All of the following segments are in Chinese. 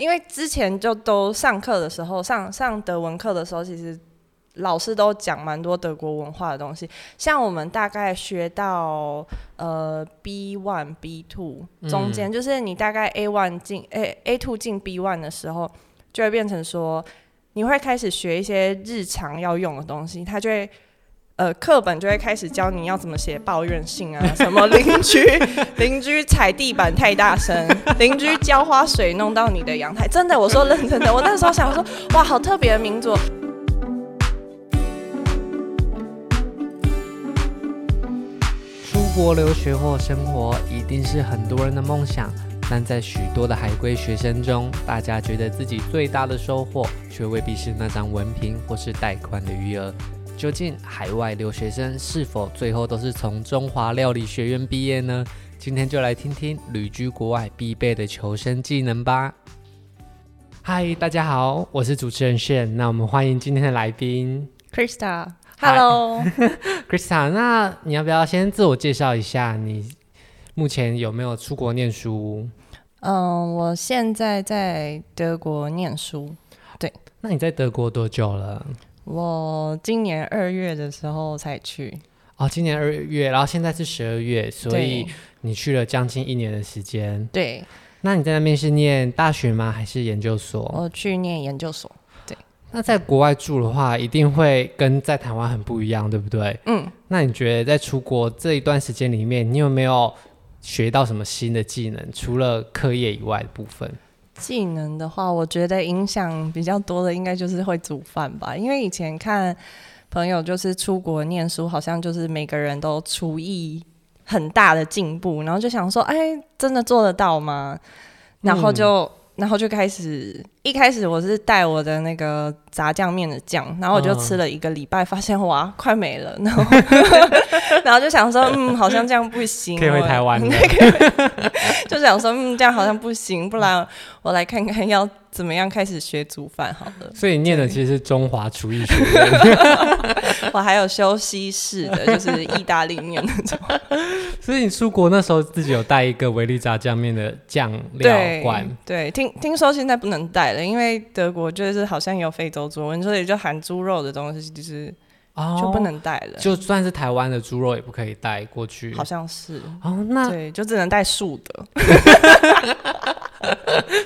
因为之前就都上课的时候，上上德文课的时候，其实老师都讲蛮多德国文化的东西。像我们大概学到呃 B one B two 中间，就是你大概 A one 进 A A two 进 B one 的时候，就会变成说你会开始学一些日常要用的东西，它就会。呃，课本就会开始教你要怎么写抱怨信啊，什么邻居邻居踩地板太大声，邻居浇花水弄到你的阳台，真的，我说认真的，我那时候想说，哇，好特别的名字。出国留学或生活一定是很多人的梦想，但在许多的海归学生中，大家觉得自己最大的收获，却未必是那张文凭或是贷款的余额。究竟海外留学生是否最后都是从中华料理学院毕业呢？今天就来听听旅居国外必备的求生技能吧。嗨，大家好，我是主持人炫。那我们欢迎今天的来宾 Krista。Hello，Krista。那你要不要先自我介绍一下？你目前有没有出国念书？嗯，我现在在德国念书。对，那你在德国多久了？我今年二月的时候才去哦，今年二月，然后现在是十二月，所以你去了将近一年的时间。对，那你在那边是念大学吗？还是研究所？我去念研究所。对，那在国外住的话，一定会跟在台湾很不一样，对不对？嗯。那你觉得在出国这一段时间里面，你有没有学到什么新的技能？除了课业以外的部分？技能的话，我觉得影响比较多的应该就是会煮饭吧。因为以前看朋友就是出国念书，好像就是每个人都厨艺很大的进步，然后就想说，哎，真的做得到吗？然后就。然后就开始，一开始我是带我的那个炸酱面的酱，然后我就吃了一个礼拜，发现哇，快没了。然后，然后就想说，嗯，好像这样不行，可以回台湾。就想说，嗯，这样好像不行，不然我来看看要怎么样开始学煮饭好了。所以念的其实是中华厨艺学院。我还有修西式的，就是意大利面那种。所以你出国那时候自己有带一个维力炸酱面的酱料罐。对，听听说现在不能带了，因为德国就是好像有非洲猪瘟，所以就含猪肉的东西就是就不能带了。就算是台湾的猪肉也不可以带过去。好像是哦，那对，就只能带素的。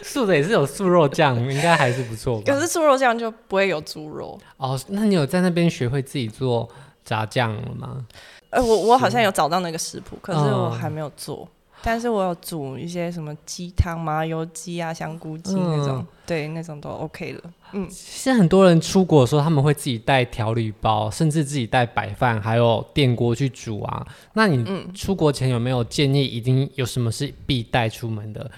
素的也是有素肉酱，应该还是不错吧？可是素肉酱就不会有猪肉哦。那你有在那边学会自己做炸酱了吗？呃，我我好像有找到那个食谱，可是我还没有做。嗯、但是我有煮一些什么鸡汤、麻油鸡啊、香菇鸡那种，嗯、对，那种都 OK 了。嗯，现在很多人出国的时候，他们会自己带调理包，甚至自己带白饭，还有电锅去煮啊。那你出国前有没有建议，一定有什么是必带出门的？嗯，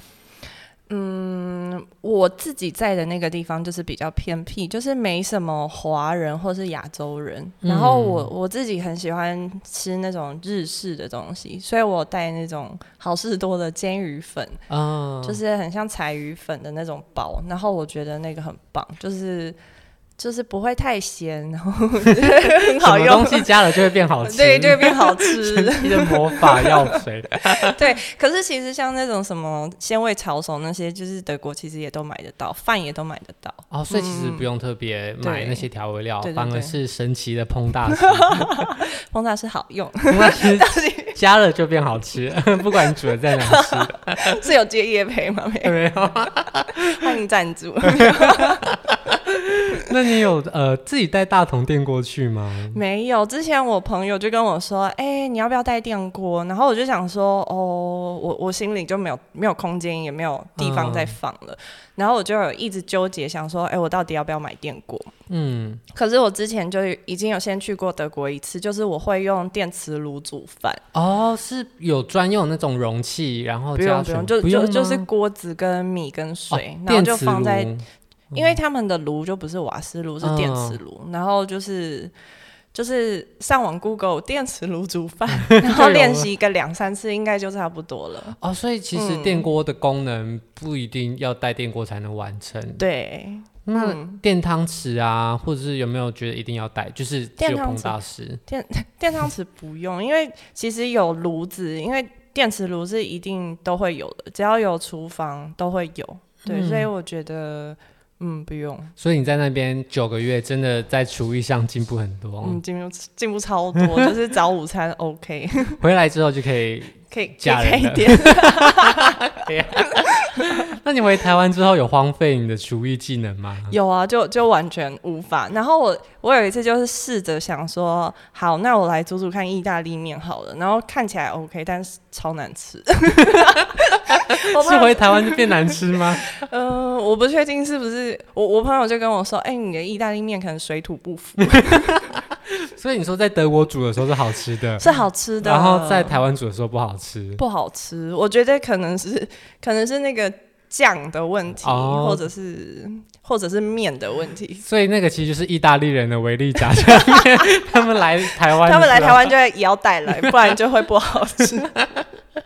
我自己在的那个地方就是比较偏僻，就是没什么华人或是亚洲人。嗯、然后我我自己很喜欢吃那种日式的东西，所以我带那种好事多的煎鱼粉，嗯、就是很像柴鱼粉的那种包。然后我觉得那个很棒，就是。就是不会太咸，然后 很好用。东西加了就会变好吃，对，就会变好吃。神奇的魔法药水。对，可是其实像那种什么鲜味炒手那些，就是德国其实也都买得到，饭也都买得到。哦，所以其实不用特别买那些调味料，反而是神奇的烹大师。烹大师好用，烹大师加了就变好吃，不管你煮的在哪吃。是有接业配吗？没有，欢迎赞助。那你有呃自己带大铜电锅去吗？没有，之前我朋友就跟我说，哎、欸，你要不要带电锅？然后我就想说，哦，我我心里就没有没有空间，也没有地方再放了。嗯、然后我就有一直纠结，想说，哎、欸，我到底要不要买电锅？嗯，可是我之前就已经有先去过德国一次，就是我会用电磁炉煮饭。哦，是有专用那种容器，然后不用不用，就就就是锅子跟米跟水，哦、然后就放在。因为他们的炉就不是瓦斯炉，是电磁炉，嗯、然后就是就是上网 Google 电磁炉煮饭，然后练习一个两三次，应该就差不多了。哦，所以其实电锅的功能不一定要带电锅才能完成。对，那电汤匙啊，或者是有没有觉得一定要带？就是只有彭大师电 电汤匙不用，因为其实有炉子，因为电磁炉是一定都会有的，只要有厨房都会有。对，嗯、所以我觉得。嗯，不用。所以你在那边九个月，真的在厨艺上进步很多。嗯，进步进步超多，就是早午餐 OK。回来之后就可以可以加一点。那你回台湾之后有荒废你的厨艺技能吗？有啊，就就完全无法。然后我我有一次就是试着想说，好，那我来煮煮看意大利面好了。然后看起来 OK，但是超难吃。是回台湾就变难吃吗？嗯、呃，我不确定是不是。我我朋友就跟我说：“哎、欸，你的意大利面可能水土不服。”所以你说在德国煮的时候是好吃的，是好吃的。然后在台湾煮的时候不好吃，不好吃。我觉得可能是可能是那个酱的问题，哦、或者是或者是面的问题。所以那个其实就是意大利人的维力炸酱面，他们来台湾，他们来台湾就会也要带来，不然就会不好吃。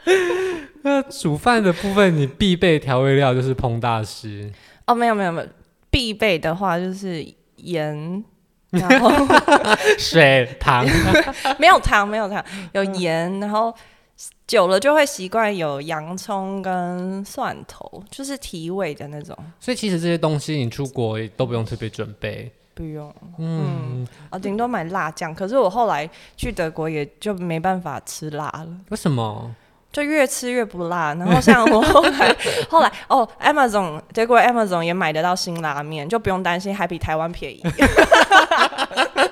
那煮饭的部分，你必备调味料就是烹大师。哦，没有没有没有，必备的话就是盐，然后 水糖，没有糖没有糖，有盐，然后久了就会习惯有洋葱跟蒜头，就是提味的那种。所以其实这些东西你出国都不用特别准备，不用，嗯，啊，顶多买辣酱。可是我后来去德国也就没办法吃辣了，为什么？就越吃越不辣，然后像我 后来后来哦，Amazon 结果 Amazon 也买得到新拉面，就不用担心，还比台湾便宜。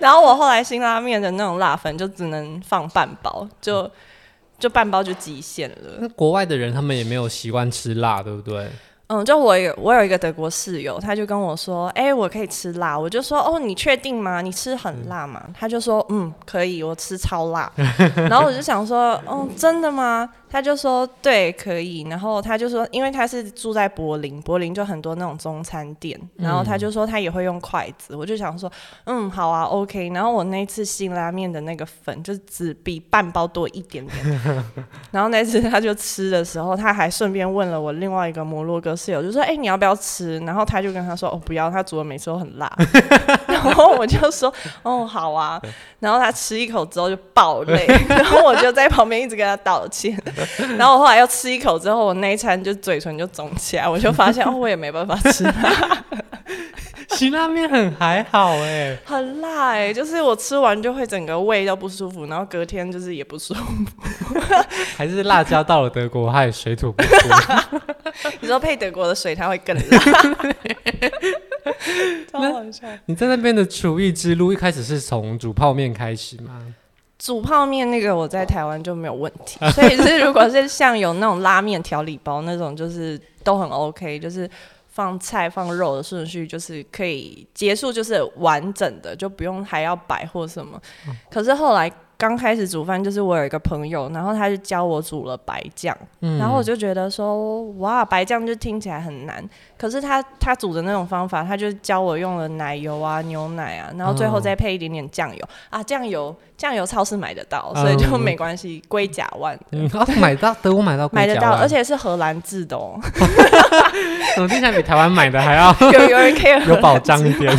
然后我后来辛拉面的那种辣粉就只能放半包，就就半包就极限了。那国外的人他们也没有习惯吃辣，对不对？嗯，就我有我有一个德国室友，他就跟我说，哎、欸，我可以吃辣，我就说，哦，你确定吗？你吃很辣吗？他就说，嗯，可以，我吃超辣。然后我就想说，哦，真的吗？他就说对，可以，然后他就说，因为他是住在柏林，柏林就很多那种中餐店，然后他就说他也会用筷子，我就想说，嗯，好啊，OK。然后我那次辛拉面的那个粉就只比半包多一点点，然后那次他就吃的时候，他还顺便问了我另外一个摩洛哥室友，就说，哎，你要不要吃？然后他就跟他说，哦，不要，他煮的每次都很辣。然后我就说，哦，好啊。然后他吃一口之后就爆泪，然后我就在旁边一直跟他道歉。然后我后来又吃一口之后，我那一餐就嘴唇就肿起来，我就发现哦，我也没办法吃辣。辛拉面很还好哎、欸，很辣哎、欸，就是我吃完就会整个胃都不舒服，然后隔天就是也不舒服。还是辣椒到了德国还有水土不服。你说配德国的水，它会更辣。超好笑。你在那边的厨艺之路一开始是从煮泡面开始吗？煮泡面那个我在台湾就没有问题，所以是如果是像有那种拉面调理包那种，就是都很 OK，就是放菜放肉的顺序就是可以结束，就是完整的，就不用还要摆或什么。可是后来。刚开始煮饭，就是我有一个朋友，然后他就教我煮了白酱，嗯、然后我就觉得说，哇，白酱就听起来很难，可是他他煮的那种方法，他就教我用了奶油啊、牛奶啊，然后最后再配一点点酱油、嗯、啊，酱油酱油超市买得到，所以就没关系，龟甲万。嗯，买到德国买到买得到，而且是荷兰制的哦。怎么听起来比台湾买的还要 有有人可以有保障一点？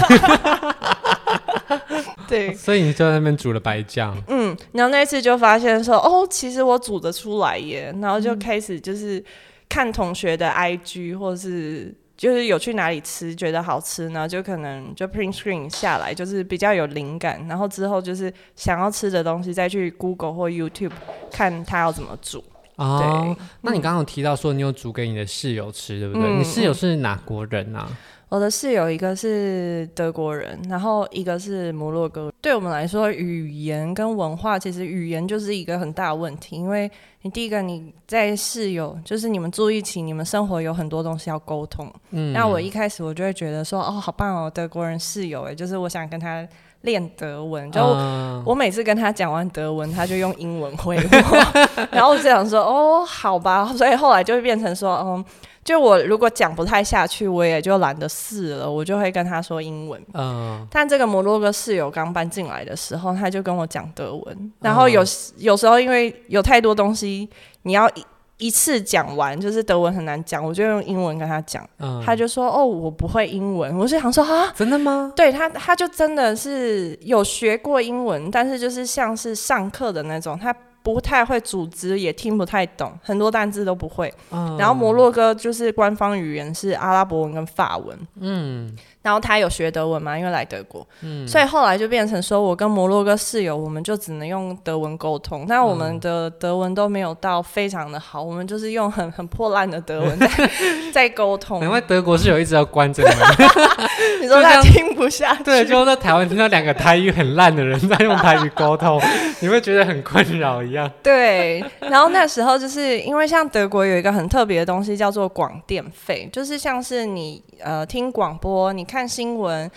对，所以你就在那边煮了白酱。嗯，然后那次就发现说，哦，其实我煮得出来耶。然后就开始就是看同学的 IG，或是就是有去哪里吃觉得好吃，然后就可能就 print screen 下来，就是比较有灵感。然后之后就是想要吃的东西，再去 Google 或 YouTube 看他要怎么煮。哦，那你刚刚有提到说你有煮给你的室友吃，对不对？嗯，你室友是哪国人啊？我的室友一个是德国人，然后一个是摩洛哥。对我们来说，语言跟文化其实语言就是一个很大的问题，因为你第一个你在室友，就是你们住一起，你们生活有很多东西要沟通。嗯，那我一开始我就会觉得说，哦，好棒哦，德国人室友哎，就是我想跟他练德文，就我每次跟他讲完德文，他就用英文回我，然后我就想说，哦，好吧，所以后来就会变成说，嗯。就我如果讲不太下去，我也就懒得试了，我就会跟他说英文。嗯。但这个摩洛哥室友刚搬进来的时候，他就跟我讲德文。然后有有时候因为有太多东西，你要一一次讲完，就是德文很难讲，我就用英文跟他讲。嗯。他就说：“哦，我不会英文。”我就想说：“啊，真的吗？”对他，他就真的是有学过英文，但是就是像是上课的那种，他。不太会组织，也听不太懂，很多单字都不会。嗯、然后摩洛哥就是官方语言是阿拉伯文跟法文。嗯。然后他有学德文嘛？因为来德国，嗯，所以后来就变成说，我跟摩洛哥室友，我们就只能用德文沟通。那我们的德文都没有到非常的好，我们就是用很很破烂的德文 在在沟通。因为德国室友一直要关着门，你说他听不下去？对，就在台湾听到两个台语很烂的人在用台语沟通，你会觉得很困扰一样。对，然后那时候就是因为像德国有一个很特别的东西叫做广电费，就是像是你呃听广播你。看新闻，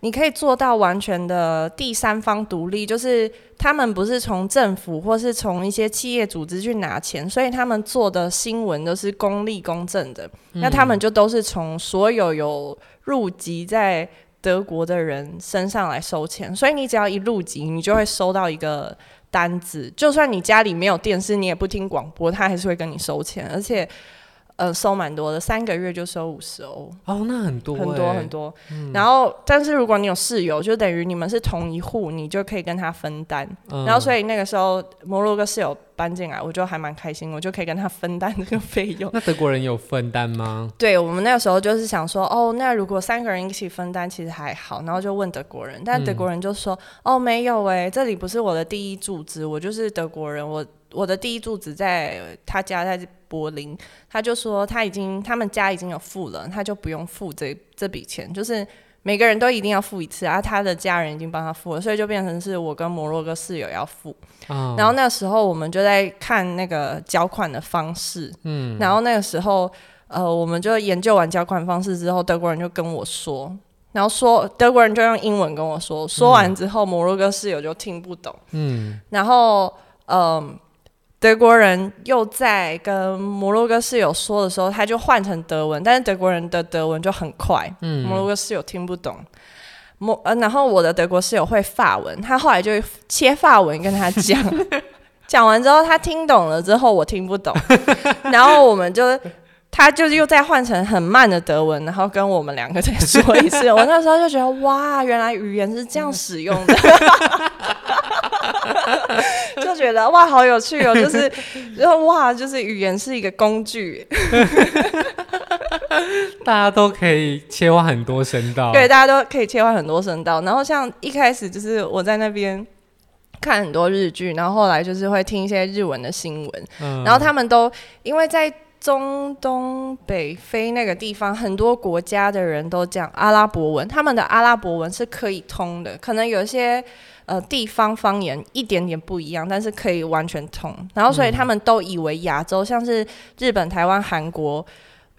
你可以做到完全的第三方独立，就是他们不是从政府或是从一些企业组织去拿钱，所以他们做的新闻都是公立公正的。嗯、那他们就都是从所有有入籍在德国的人身上来收钱，所以你只要一入籍，你就会收到一个单子。就算你家里没有电视，你也不听广播，他还是会跟你收钱，而且。呃，收蛮多的，三个月就收五十欧。哦，那很多，很多很多。嗯、然后，但是如果你有室友，就等于你们是同一户，你就可以跟他分担。嗯、然后，所以那个时候摩洛哥室友搬进来，我就还蛮开心，我就可以跟他分担这个费用。那德国人有分担吗？对，我们那个时候就是想说，哦，那如果三个人一起分担，其实还好。然后就问德国人，但德国人就说，嗯、哦，没有哎，这里不是我的第一住址，我就是德国人，我我的第一住址在他家在。柏林，他就说他已经他们家已经有付了，他就不用付这这笔钱，就是每个人都一定要付一次啊。他的家人已经帮他付了，所以就变成是我跟摩洛哥室友要付。哦、然后那时候我们就在看那个缴款的方式，嗯，然后那个时候呃，我们就研究完缴款方式之后，德国人就跟我说，然后说德国人就用英文跟我说，说完之后摩洛哥室友就听不懂，嗯，然后嗯。呃德国人又在跟摩洛哥室友说的时候，他就换成德文，但是德国人的德文就很快，嗯，摩洛哥室友听不懂。摩呃，然后我的德国室友会法文，他后来就切法文跟他讲，讲完之后他听懂了之后我听不懂，然后我们就他就又再换成很慢的德文，然后跟我们两个再说一次。我那时候就觉得哇，原来语言是这样使用的。就觉得哇，好有趣哦！就是，然后哇，就是语言是一个工具，大家都可以切换很多声道。对，大家都可以切换很多声道。然后像一开始就是我在那边看很多日剧，然后后来就是会听一些日文的新闻。嗯，然后他们都因为在中东北非那个地方，很多国家的人都讲阿拉伯文，他们的阿拉伯文是可以通的，可能有些。呃，地方方言一点点不一样，但是可以完全通。然后，所以他们都以为亚洲、嗯、像是日本、台湾、韩国、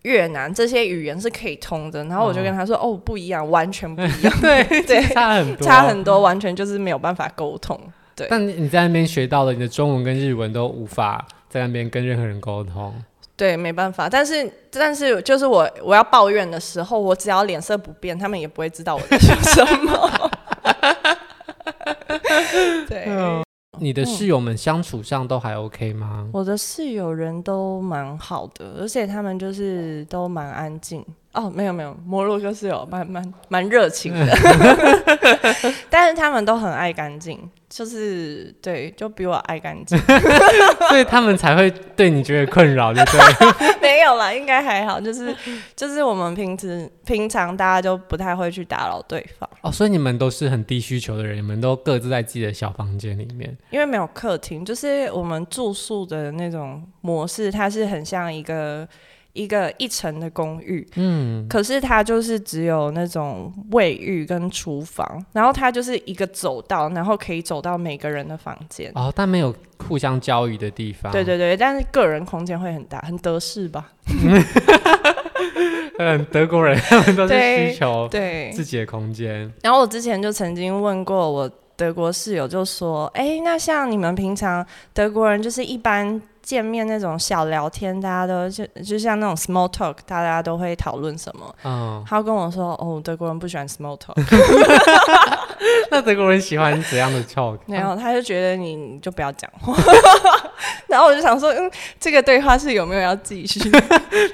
越南这些语言是可以通的。然后我就跟他说：“哦，哦，不一样，完全不一样。对”对对，差很多，差很多，完全就是没有办法沟通。对。但你在那边学到了，你的中文跟日文都无法在那边跟任何人沟通。对，没办法。但是，但是就是我我要抱怨的时候，我只要脸色不变，他们也不会知道我在说什么。对、嗯，你的室友们相处上都还 OK 吗？我的室友人都蛮好的，而且他们就是都蛮安静。哦，没有没有，摩洛哥是有蛮蛮蛮热情的，但是他们都很爱干净。就是对，就比我爱干净，所以他们才会对你觉得困扰，对不对？没有啦，应该还好。就是就是我们平时平常大家就不太会去打扰对方。哦，所以你们都是很低需求的人，你们都各自在自己的小房间里面。因为没有客厅，就是我们住宿的那种模式，它是很像一个。一个一层的公寓，嗯，可是它就是只有那种卫浴跟厨房，然后它就是一个走道，然后可以走到每个人的房间。哦，但没有互相交易的地方。对对对，但是个人空间会很大，很得势吧？嗯，德国人他们都是需求对自己的空间。然后我之前就曾经问过我德国室友，就说：“哎，那像你们平常德国人就是一般。”见面那种小聊天，大家都就就像那种 small talk，大家都会讨论什么？嗯，他跟我说，哦，德国人不喜欢 small talk。那德国人喜欢怎样的 talk？没有，他就觉得你，你就不要讲话。然后我就想说，嗯，这个对话是有没有要继续？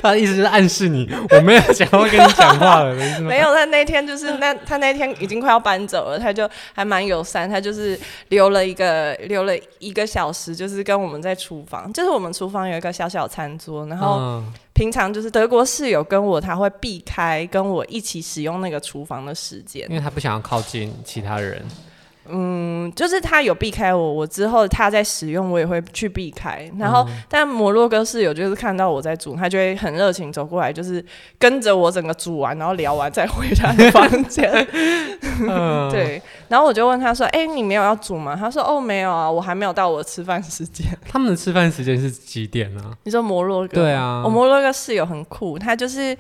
他的意思是暗示你，我没有想要跟你讲话了，没有，他那天就是那他那天已经快要搬走了，他就还蛮友善，他就是留了一个留了一个小时，就是跟我们在厨房，就是我们厨房有一个小小餐桌，然后。嗯平常就是德国室友跟我，他会避开跟我一起使用那个厨房的时间，因为他不想要靠近其他人。嗯，就是他有避开我，我之后他在使用，我也会去避开。然后，嗯、但摩洛哥室友就是看到我在煮，他就会很热情走过来，就是跟着我整个煮完，然后聊完再回他的房间。嗯、对，然后我就问他说：“哎、欸，你没有要煮吗？”他说：“哦，没有啊，我还没有到我吃饭时间。”他们的吃饭时间是几点呢、啊？你说摩洛哥？对啊，我摩洛哥室友很酷，他就是。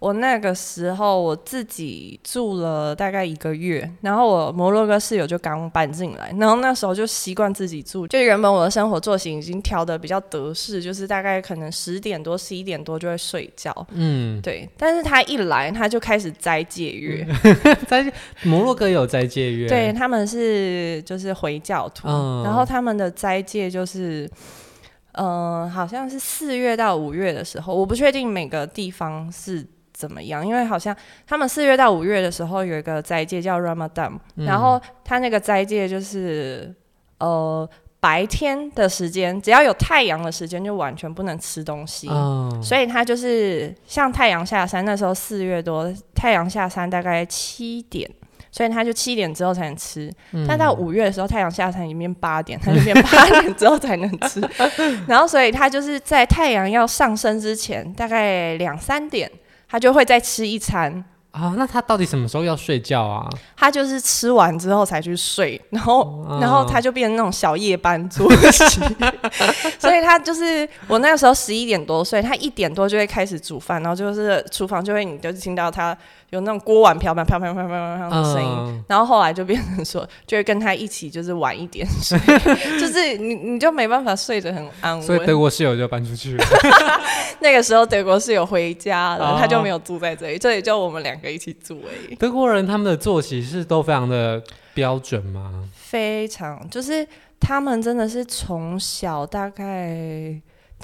我那个时候我自己住了大概一个月，然后我摩洛哥室友就刚搬进来，然后那时候就习惯自己住，就原本我的生活作息已经调的比较得势，就是大概可能十点多、十一点多就会睡觉。嗯，对。但是他一来，他就开始斋戒月，斋摩洛哥有斋戒月，对，他们是就是回教徒，嗯、然后他们的斋戒就是，嗯、呃，好像是四月到五月的时候，我不确定每个地方是。怎么样？因为好像他们四月到五月的时候有一个斋戒叫 Ramadan，嗯，然后他那个斋戒就是呃白天的时间，只要有太阳的时间就完全不能吃东西，嗯，所以他就是像太阳下山那时候四月多，太阳下山大概七点，所以他就七点之后才能吃。嗯，但到五月的时候太阳下山已经变八点，他就变 八点之后才能吃。然后所以他就是在太阳要上升之前，大概两三点。他就会再吃一餐啊、哦，那他到底什么时候要睡觉啊？他就是吃完之后才去睡，然后，哦、然后他就变成那种小夜班作息，所以他就是我那个时候十一点多睡，他一点多就会开始煮饭，然后就是厨房就会你就听到他。有那种锅碗瓢盆啪啪啪啪啪啪的声音，嗯，然后后来就变成说，就会跟他一起就是晚一点睡，就是你你就没办法睡得很安稳。所以德国室友就搬出去了。那个时候德国室友回家了，哦，他就没有住在这里，这里就我们两个一起住而已。德国人他们的作息是都非常的标准吗？非常，就是他们真的是从小大概。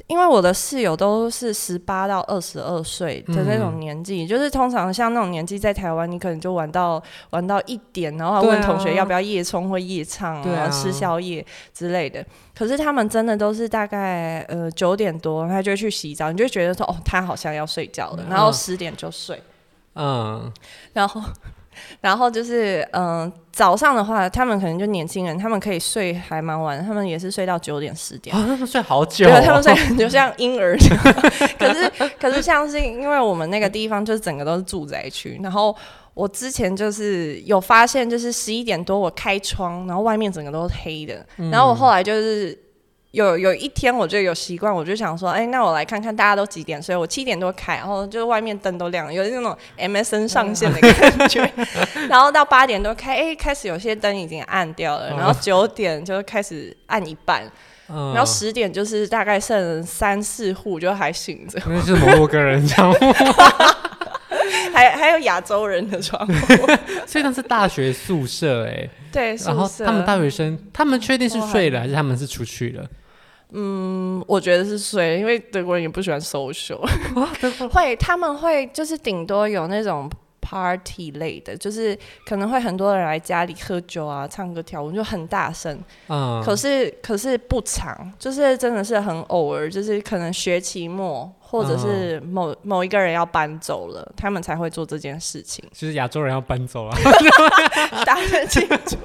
因为我的室友都是十八到二十二岁的那种年纪，嗯，就是通常像那种年纪在台湾，你可能就玩到玩到一点，然后问同学要不要夜冲或夜唱，然后吃宵夜之类的。可是他们真的都是大概呃九点多，他就会去洗澡，你就觉得说哦，他好像要睡觉了，然后十点就睡，嗯，然后。然后就是，嗯、呃，早上的话，他们可能就年轻人，他们可以睡还蛮晚，他们也是睡到九点十点。啊，他们睡好久、哦。对，他们睡就像婴儿。可是，可是像是因为我们那个地方就是整个都是住宅区，然后我之前就是有发现，就是十一点多我开窗，然后外面整个都是黑的，嗯、然后我后来就是。有有一天我就有习惯，我就想说，哎、欸，那我来看看大家都几点睡。所以我七点多开，然后就是外面灯都亮了，有那种 MSN 上线的感觉。然后到八点多开，哎、欸，开始有些灯已经暗掉了。然后九点就开始暗一半，嗯、然后十点就是大概剩三四户就还醒着。那是摩洛哥人窗户，还还有亚洲人的窗户。所以那是大学宿舍哎、欸。对，然后他们大学生，他们确定是睡了还是他们是出去了？嗯，我觉得是衰，因为德国人也不喜欢 social，会他们会就是顶多有那种 party 类的，就是可能会很多人来家里喝酒啊、唱歌跳舞，就很大声。嗯，可是可是不常，就是真的是很偶尔，就是可能学期末。或者是某某一个人要搬走了，他们才会做这件事情。就是亚洲人要搬走了，大家庆祝，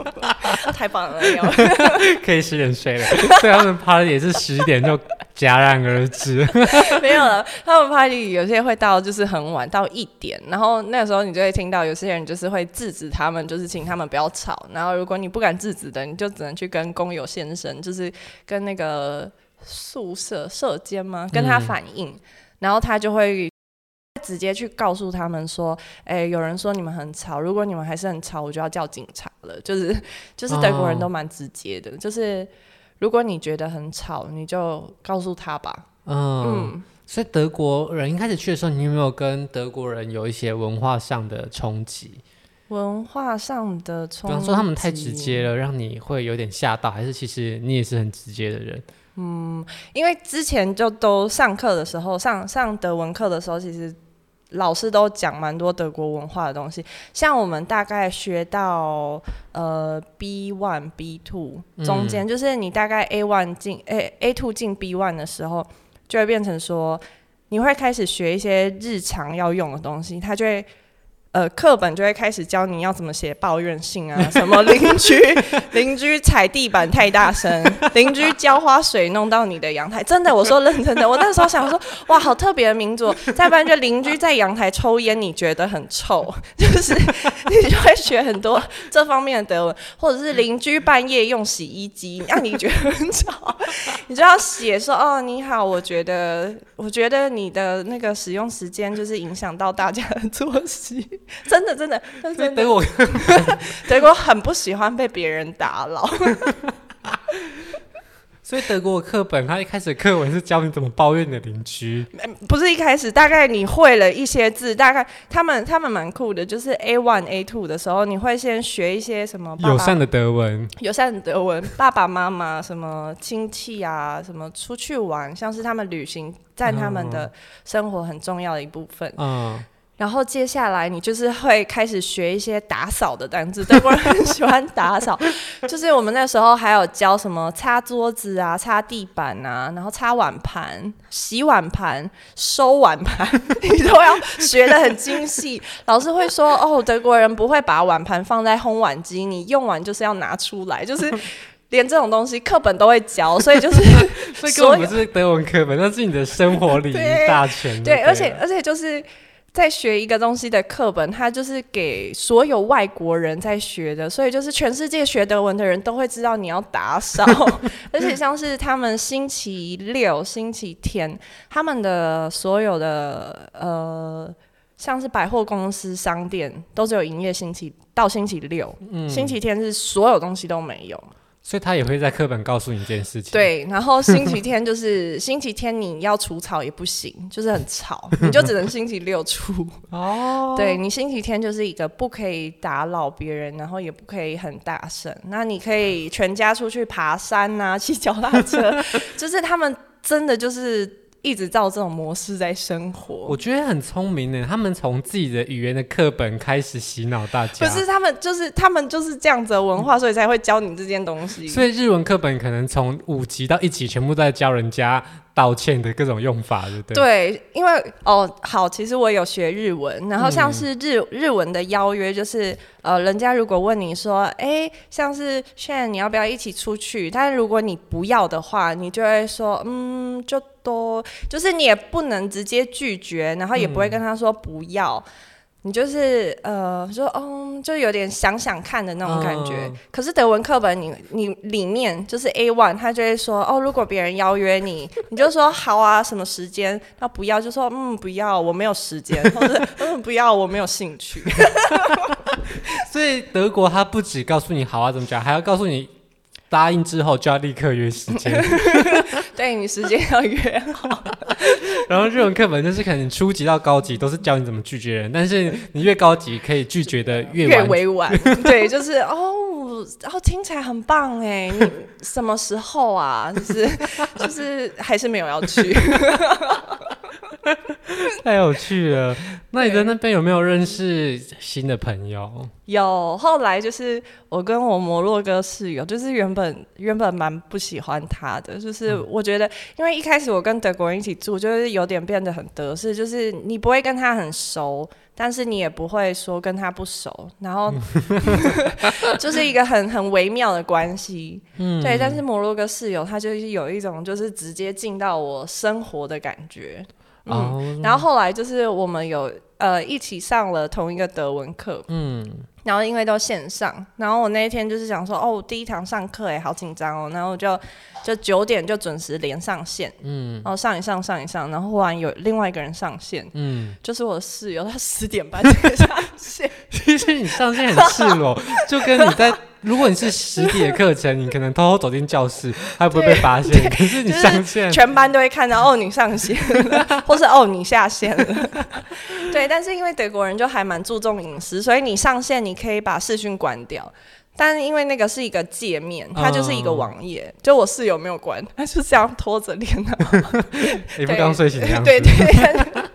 太棒了，可以十点睡了。所以他们 party 也是十点就戛然而止。没有了，他们 party 有些会到就是很晚，到一点，然后那个时候你就会听到有些人就是会制止他们，就是请他们不要吵。然后如果你不敢制止的，你就只能去跟工友先生，就是跟那个。宿舍舍监吗？跟他反映，嗯，然后他就会直接去告诉他们说：“哎、欸，有人说你们很吵，如果你们还是很吵，我就要叫警察了。”就是就是德国人都蛮直接的，哦，就是如果你觉得很吵，你就告诉他吧。嗯，嗯，所以德国人一开始去的时候，你有没有跟德国人有一些文化上的冲击？文化上的冲击，比方说他们太直接了，让你会有点吓到，还是其实你也是很直接的人？嗯，因为之前就都上课的时候，上上德文课的时候，其实。老师都讲蛮多德国文化的东西，像我们大概学到呃 B one B two 中间，就是你大概 A one 进 A A two 进 B one 的时候，就会变成说你会开始学一些日常要用的东西，它就会。呃，课本就会开始教你要怎么写抱怨信啊，什么邻居邻居踩地板太大声，邻居浇花水弄到你的阳台，真的，我说认真的，我那时候想说，哇，好特别的民族，再不然就邻居在阳台抽烟，你觉得很臭，就是你就会学很多这方面的德文，或者是邻居半夜用洗衣机让你觉得很吵，你就要写说，哦，你好，我觉得我觉得你的那个使用时间就是影响到大家的作息。真 的真的，真的德国，德国很不喜欢被别人打扰。所以德国课本，他一开始课文是教你怎么抱怨你的邻居。不是一开始，大概你会了一些字，大概他们他们蛮酷的，就是 A one A two 的时候，你会先学一些什么友善的德文，友善的德文，爸爸妈妈什么亲戚啊，什么出去玩，像是他们旅行占他们的生活很重要的一部分。嗯。然后接下来你就是会开始学一些打扫的单词，德国人很喜欢打扫，就是我们那时候还有教什么擦桌子啊、擦地板啊，然后擦碗盘、洗碗盘、收碗盘，你都要学的很精细。老师会说：“哦，德国人不会把碗盘放在烘碗机，你用完就是要拿出来，就是 连这种东西课本都会教，所以就是所以根本不是德文课本，那是你的生活礼仪大全。对，而且而且就是。在学一个东西的课本，它就是给所有外国人在学的，所以就是全世界学德文的人都会知道你要打扫，而且像是他们星期六、星期天，他们的所有的呃，像是百货公司、商店都只有营业星期到星期六，嗯，星期天是所有东西都没有。所以他也会在课本告诉你这件事情。对，然后星期天就是 星期天你要除草也不行，就是很吵，你就只能星期六除。哦。对，你星期天就是一个不可以打扰别人，然后也不可以很大声。那你可以全家出去爬山啊，骑脚踏车，就是他们真的就是。一直照这种模式在生活，我觉得很聪明呢。他们从自己的语言的课本开始洗脑大家，不是他们就是他们就是这样子的文化，所以才会教你这件东西。所以日文课本可能从五级到一级，全部在教人家。道歉的各种用法，对不对？对，因为哦，好，其实我有学日文，然后像是日、嗯、日文的邀约，就是呃，人家如果问你说，哎，像是现在你要不要一起出去？但是如果你不要的话，你就会说，嗯，就多，就是你也不能直接拒绝，然后也不会跟他说不要。嗯你就是呃说嗯，就有点想想看的那种感觉。嗯、可是德文课本你你里面就是 A one，他就会说哦，如果别人邀约你，你就说好啊，什么时间？他不要就说嗯不要，我没有时间，或者嗯不要，我没有兴趣。所以德国他不只告诉你好啊怎么讲，还要告诉你。答应之后就要立刻约时间，对，你时间要约好。然后日文课本就是可能初级到高级都是教你怎么拒绝人，但是你越高级可以拒绝的越越委婉。对，就是哦，然后听起来很棒哎，你什么时候啊？就是就是还是没有要去。太有趣了！那你在那边有没有认识新的朋友？有，后来就是我跟我摩洛哥室友，就是原本原本蛮不喜欢他的，就是我觉得，因为一开始我跟德国人一起住，就是有点变得很得势，就是你不会跟他很熟，但是你也不会说跟他不熟，然后 就是一个很很微妙的关系。嗯，对。但是摩洛哥室友他就是有一种就是直接进到我生活的感觉。嗯，oh. 然后后来就是我们有呃一起上了同一个德文课，嗯，然后因为都线上，然后我那一天就是想说，哦，第一堂上课哎，好紧张哦，然后就就九点就准时连上线，嗯，然后上一上上一上，然后忽然有另外一个人上线，嗯，就是我的室友，他十点半才 上线，其实你上线很赤裸，就跟你在。如果你是实体的课程，你可能偷偷走进教室，还不会被发现。可是你上线，就是、全班都会看到哦，你上线了，或是哦，你下线了。对，但是因为德国人就还蛮注重隐私，所以你上线你可以把视讯关掉。但因为那个是一个界面，它就是一个网页，嗯、就我室友没有关，他就这样拖着练的。你不刚睡醒的样子。对对对。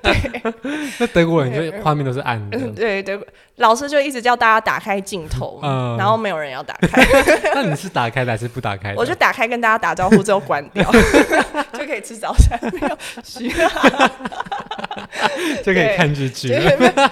对，那德国人就画面都是暗的。对，德国老师就一直叫大家打开镜头，嗯，然后没有人要打开。那你是打开的还是不打开的？我就打开跟大家打招呼之后关掉，就可以吃早餐，没有需要，就可以看日剧。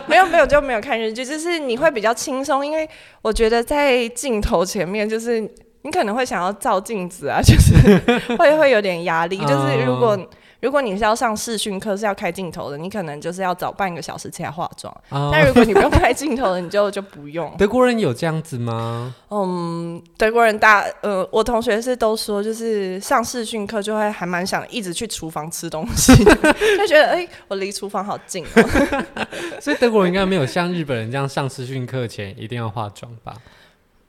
没有没有就没有看日剧，就是你会比较轻松，因为我觉得在镜头前面，就是你可能会想要照镜子啊，就是会会有点压力，就是如果。如果你是要上视讯课，是要开镜头的，你可能就是要早半个小时起来化妆。Oh. 但如果你不用开镜头的，你就就不用。德国人有这样子吗？嗯，德国人大呃，我同学是都说，就是上视讯课就会还蛮想一直去厨房吃东西，就觉得哎、欸，我离厨房好近哦。所以德国人应该没有像日本人这样上视讯课前一定要化妆吧？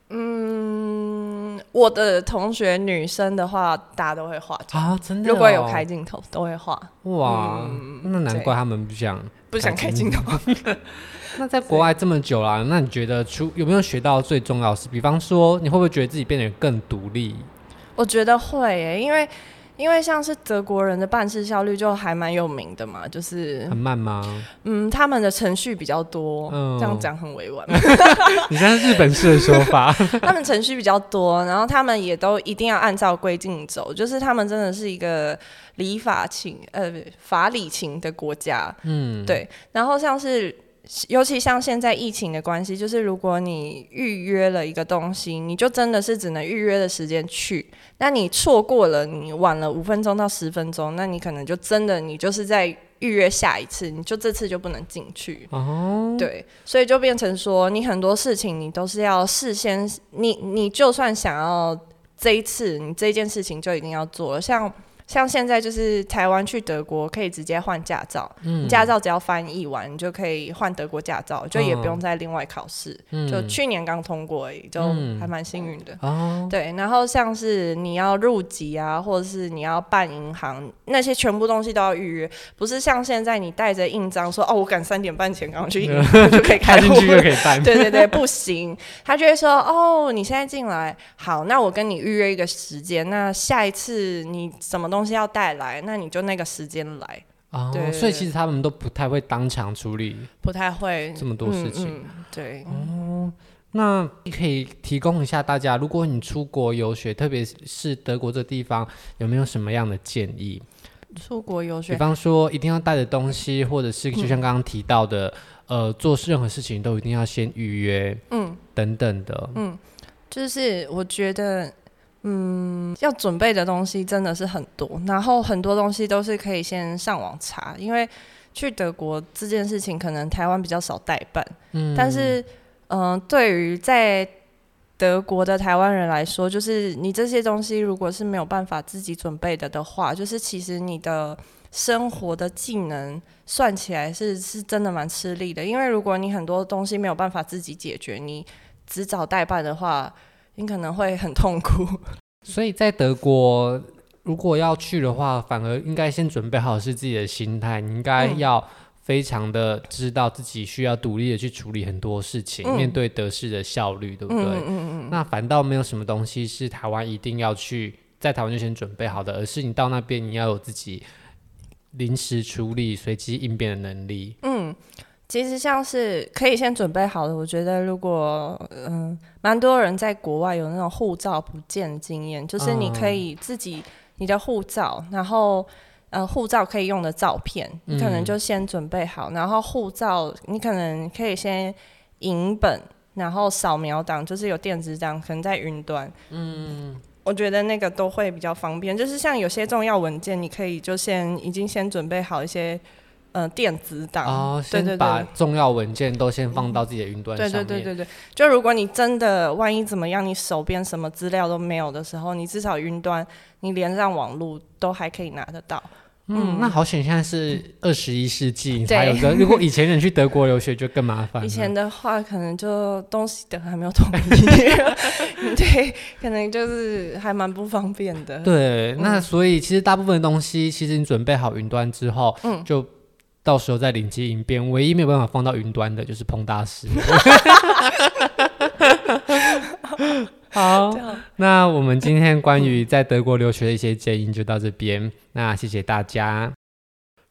嗯，我的同学女生的话，大家都会化妆啊，真的、哦。如果有开镜头，都会化。哇，嗯、那难怪他们不想不想开镜头。那在国外这么久了，那你觉得出有没有学到最重要的是？比方说，你会不会觉得自己变得更独立？我觉得会耶，因为。因为像是德国人的办事效率就还蛮有名的嘛，就是很慢吗？嗯，他们的程序比较多，嗯、这样讲很委婉。你像日本式的说法，他们程序比较多，然后他们也都一定要按照规定走，就是他们真的是一个礼法情呃法理情的国家，嗯，对。然后像是。尤其像现在疫情的关系，就是如果你预约了一个东西，你就真的是只能预约的时间去。那你错过了，你晚了五分钟到十分钟，那你可能就真的你就是在预约下一次，你就这次就不能进去。哦，对，所以就变成说，你很多事情你都是要事先，你你就算想要这一次，你这件事情就一定要做了，像。像现在就是台湾去德国可以直接换驾照，嗯、驾照只要翻译完，你就可以换德国驾照，就也不用再另外考试。嗯、就去年刚通过而已，就还蛮幸运的。嗯、对，然后像是你要入籍啊，或者是你要办银行，那些全部东西都要预约，不是像现在你带着印章说哦，我赶三点半前刚去银行 就可以开户，就可以办。对对对，不行，他就会说哦，你现在进来，好，那我跟你预约一个时间，那下一次你什么东西。东西要带来，那你就那个时间来。哦，对，所以其实他们都不太会当场处理，不太会这么多事情。嗯嗯、对，哦，那你可以提供一下大家，如果你出国游学，特别是德国这地方，有没有什么样的建议？出国游学，比方说一定要带的东西，或者是就像刚刚提到的，嗯、呃，做任何事情都一定要先预约，嗯，等等的，嗯，就是我觉得。嗯，要准备的东西真的是很多，然后很多东西都是可以先上网查，因为去德国这件事情可能台湾比较少代办，嗯，但是嗯、呃，对于在德国的台湾人来说，就是你这些东西如果是没有办法自己准备的的话，就是其实你的生活的技能算起来是是真的蛮吃力的，因为如果你很多东西没有办法自己解决，你只找代办的话。你可能会很痛苦，所以在德国，如果要去的话，反而应该先准备好是自己的心态。你应该要非常的知道自己需要独立的去处理很多事情，嗯、面对得失的效率，对不对？嗯嗯嗯，那反倒没有什么东西是台湾一定要去，在台湾就先准备好的，而是你到那边你要有自己临时处理、随机应变的能力。嗯。其实像是可以先准备好的，我觉得如果嗯，蛮多人在国外有那种护照不见经验，就是你可以自己你的护照，然后呃护照可以用的照片，你可能就先准备好，嗯、然后护照你可能可以先影本，然后扫描档，就是有电子档，可能在云端，嗯，我觉得那个都会比较方便。就是像有些重要文件，你可以就先已经先准备好一些。呃，电子档哦，先把重要文件都先放到自己的云端上面。对对对对对，就如果你真的万一怎么样，你手边什么资料都没有的时候，你至少云端你连上网络都还可以拿得到。嗯，那好险，现在是二十一世纪才有的。如果以前人去德国留学就更麻烦。以前的话，可能就东西德还没有统一，对，可能就是还蛮不方便的。对，那所以其实大部分的东西，其实你准备好云端之后，嗯，就到时候再临机应变。唯一没有办法放到云端的，就是彭大师。好，那我们今天关于在德国留学的一些建议就到这边。那谢谢大家。